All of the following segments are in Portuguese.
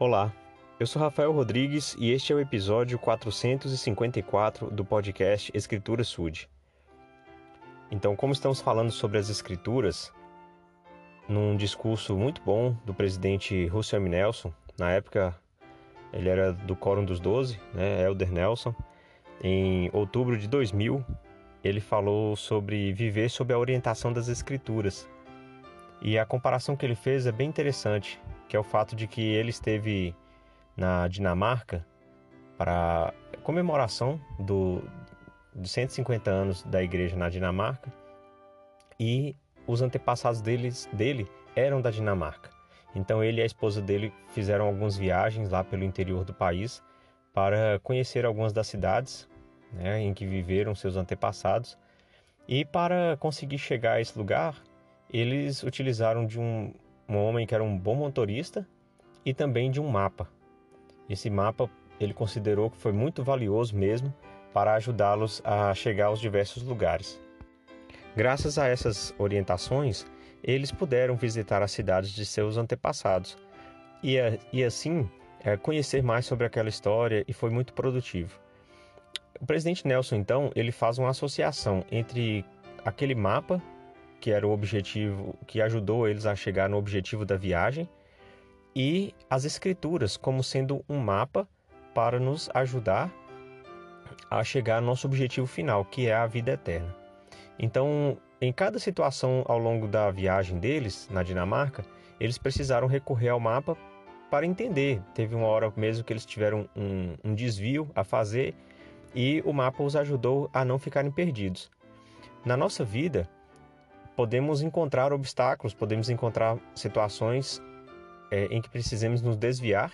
Olá, eu sou Rafael Rodrigues e este é o episódio 454 do podcast Escritura Sud. Então, como estamos falando sobre as escrituras, num discurso muito bom do presidente Russell M. Nelson, na época ele era do Quórum dos Doze, né, Elder Nelson, em outubro de 2000, ele falou sobre viver sob a orientação das escrituras. E a comparação que ele fez é bem interessante, que é o fato de que ele esteve na Dinamarca para comemoração do, de 150 anos da igreja na Dinamarca e os antepassados deles, dele eram da Dinamarca. Então ele e a esposa dele fizeram algumas viagens lá pelo interior do país para conhecer algumas das cidades né, em que viveram seus antepassados. E para conseguir chegar a esse lugar, eles utilizaram de um, um homem que era um bom motorista e também de um mapa. Esse mapa ele considerou que foi muito valioso mesmo para ajudá-los a chegar aos diversos lugares. Graças a essas orientações, eles puderam visitar as cidades de seus antepassados e, e assim é, conhecer mais sobre aquela história e foi muito produtivo. O presidente Nelson então ele faz uma associação entre aquele mapa que era o objetivo, que ajudou eles a chegar no objetivo da viagem, e as escrituras como sendo um mapa para nos ajudar a chegar ao nosso objetivo final, que é a vida eterna. Então, em cada situação ao longo da viagem deles na Dinamarca, eles precisaram recorrer ao mapa para entender. Teve uma hora mesmo que eles tiveram um, um desvio a fazer e o mapa os ajudou a não ficarem perdidos. Na nossa vida, podemos encontrar obstáculos, podemos encontrar situações é, em que precisamos nos desviar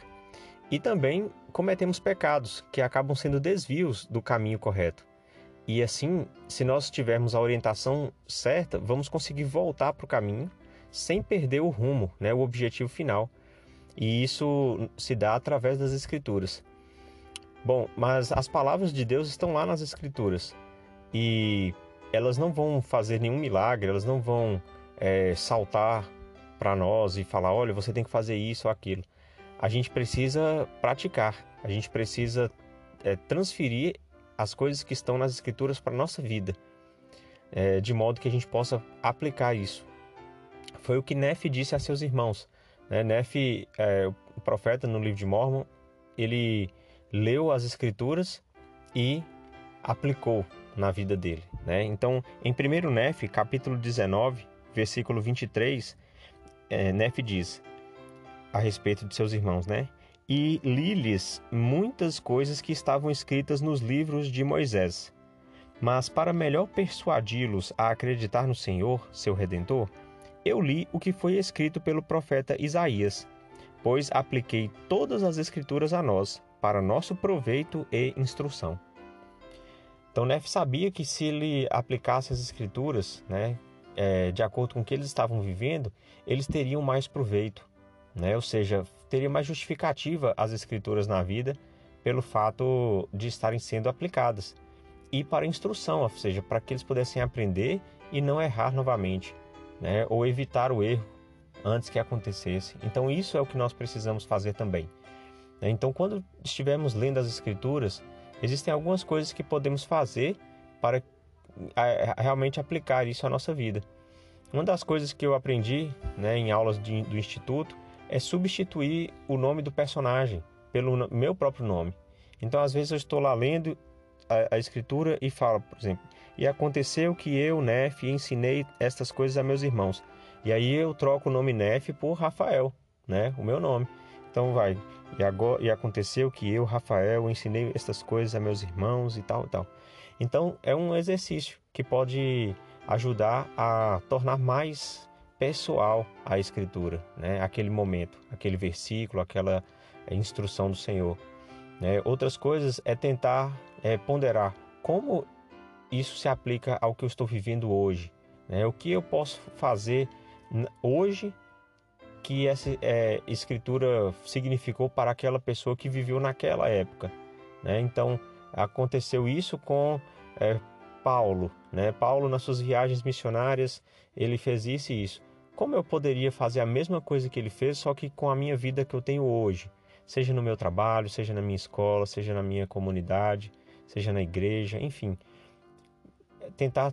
e também cometemos pecados que acabam sendo desvios do caminho correto. E assim, se nós tivermos a orientação certa, vamos conseguir voltar para o caminho sem perder o rumo, né, o objetivo final. E isso se dá através das Escrituras. Bom, mas as palavras de Deus estão lá nas Escrituras. E elas não vão fazer nenhum milagre, elas não vão é, saltar para nós e falar: olha, você tem que fazer isso ou aquilo. A gente precisa praticar, a gente precisa é, transferir as coisas que estão nas Escrituras para a nossa vida, é, de modo que a gente possa aplicar isso. Foi o que Nefe disse a seus irmãos. Né? Nefe, é, o profeta no livro de Mormon, ele leu as Escrituras e aplicou na vida dele. Né? Então, em 1 Nef, capítulo 19, versículo 23, é, Nef diz a respeito de seus irmãos, né? E li-lhes muitas coisas que estavam escritas nos livros de Moisés. Mas para melhor persuadi-los a acreditar no Senhor, seu Redentor, eu li o que foi escrito pelo profeta Isaías, pois apliquei todas as Escrituras a nós, para nosso proveito e instrução. Então Nefe sabia que se ele aplicasse as escrituras, né, é, de acordo com o que eles estavam vivendo, eles teriam mais proveito, né? Ou seja, teria mais justificativa as escrituras na vida pelo fato de estarem sendo aplicadas e para instrução, ou seja, para que eles pudessem aprender e não errar novamente, né? Ou evitar o erro antes que acontecesse. Então isso é o que nós precisamos fazer também. Né? Então, quando estivermos lendo as escrituras existem algumas coisas que podemos fazer para realmente aplicar isso à nossa vida. Uma das coisas que eu aprendi né, em aulas de, do instituto é substituir o nome do personagem pelo meu próprio nome. Então, às vezes, eu estou lá lendo a, a escritura e falo, por exemplo, e aconteceu que eu, Nef, ensinei estas coisas a meus irmãos. E aí eu troco o nome Nef por Rafael, né, o meu nome. Então vai. E, agora, e aconteceu que eu, Rafael, ensinei estas coisas a meus irmãos e tal e tal. Então é um exercício que pode ajudar a tornar mais pessoal a escritura, né? Aquele momento, aquele versículo, aquela instrução do Senhor. Né? Outras coisas é tentar é, ponderar como isso se aplica ao que eu estou vivendo hoje. Né? O que eu posso fazer hoje que essa é, escritura significou para aquela pessoa que viveu naquela época. Né? Então aconteceu isso com é, Paulo. Né? Paulo, nas suas viagens missionárias, ele fez isso e isso. Como eu poderia fazer a mesma coisa que ele fez, só que com a minha vida que eu tenho hoje? seja no meu trabalho, seja na minha escola, seja na minha comunidade, seja na igreja, enfim, tentar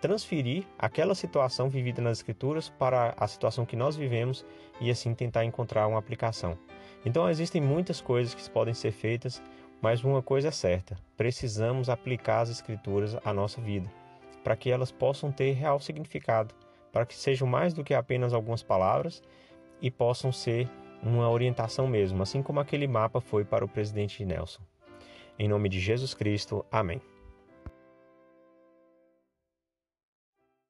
transferir aquela situação vivida nas escrituras para a situação que nós vivemos e assim tentar encontrar uma aplicação. Então existem muitas coisas que podem ser feitas, mas uma coisa é certa: precisamos aplicar as escrituras à nossa vida, para que elas possam ter real significado, para que sejam mais do que apenas algumas palavras e possam ser uma orientação mesmo, assim como aquele mapa foi para o presidente Nelson. Em nome de Jesus Cristo, amém.